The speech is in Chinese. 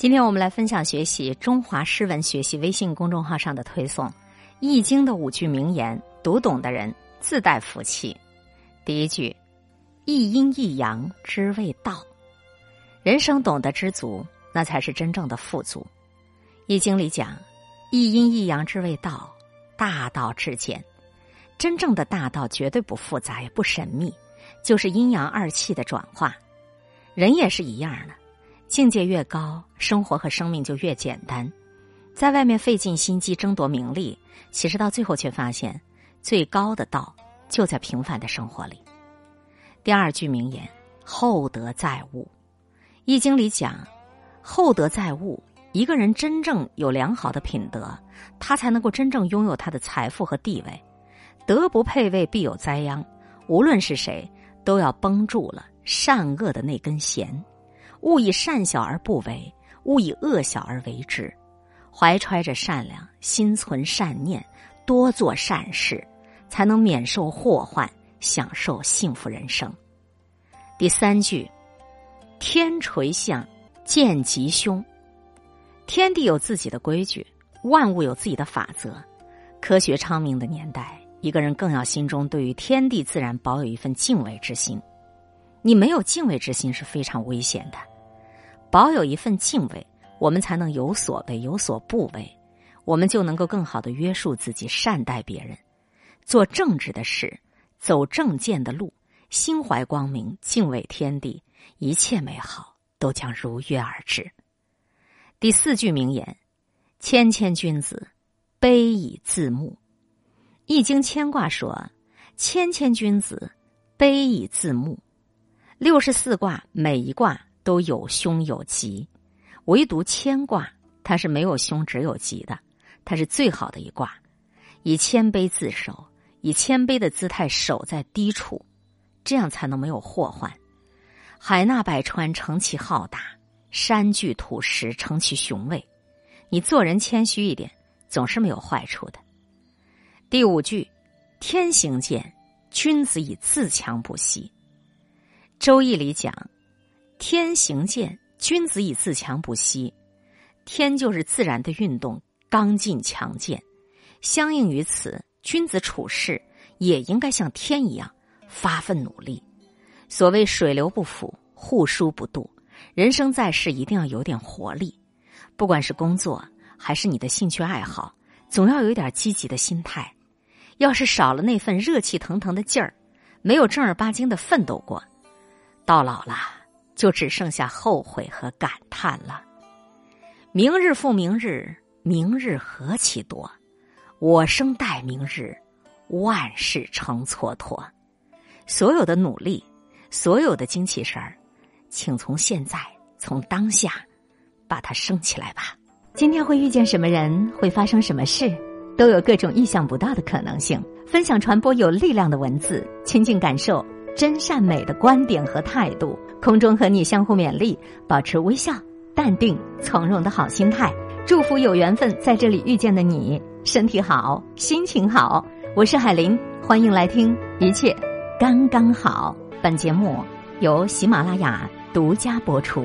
今天我们来分享学习中华诗文学习微信公众号上的推送，《易经》的五句名言，读懂的人自带福气。第一句：一阴一阳之谓道。人生懂得知足，那才是真正的富足。《易经》里讲：一阴一阳之谓道，大道至简。真正的大道绝对不复杂也不神秘，就是阴阳二气的转化。人也是一样的。境界越高，生活和生命就越简单。在外面费尽心机争夺名利，其实到最后却发现，最高的道就在平凡的生活里。第二句名言：“厚德载物。”《易经》里讲：“厚德载物。”一个人真正有良好的品德，他才能够真正拥有他的财富和地位。德不配位，必有灾殃。无论是谁，都要绷住了善恶的那根弦。勿以善小而不为，勿以恶小而为之。怀揣着善良，心存善念，多做善事，才能免受祸患，享受幸福人生。第三句：天垂象，见吉凶。天地有自己的规矩，万物有自己的法则。科学昌明的年代，一个人更要心中对于天地自然保有一份敬畏之心。你没有敬畏之心是非常危险的。保有一份敬畏，我们才能有所为有所不为，我们就能够更好的约束自己，善待别人，做正直的事，走正见的路，心怀光明，敬畏天地，一切美好都将如约而至。第四句名言：“谦谦君子，卑以自牧。”《易经》牵挂说：“谦谦君子，卑以自牧。”六十四卦每一卦。都有凶有吉，唯独牵卦它是没有凶只有吉的，它是最好的一卦。以谦卑自守，以谦卑的姿态守在低处，这样才能没有祸患。海纳百川，成其浩大；山聚土石，成其雄伟。你做人谦虚一点，总是没有坏处的。第五句，天行健，君子以自强不息。周易里讲。天行健，君子以自强不息。天就是自然的运动，刚劲强健。相应于此，君子处事也应该像天一样发奋努力。所谓水流不腐，户枢不蠹。人生在世，一定要有点活力。不管是工作还是你的兴趣爱好，总要有点积极的心态。要是少了那份热气腾腾的劲儿，没有正儿八经的奋斗过，到老了。就只剩下后悔和感叹了。明日复明日，明日何其多！我生待明日，万事成蹉跎。所有的努力，所有的精气神儿，请从现在，从当下，把它升起来吧。今天会遇见什么人，会发生什么事，都有各种意想不到的可能性。分享传播有力量的文字，亲近感受。真善美的观点和态度，空中和你相互勉励，保持微笑、淡定、从容的好心态。祝福有缘分在这里遇见的你，身体好，心情好。我是海林，欢迎来听，一切刚刚好。本节目由喜马拉雅独家播出。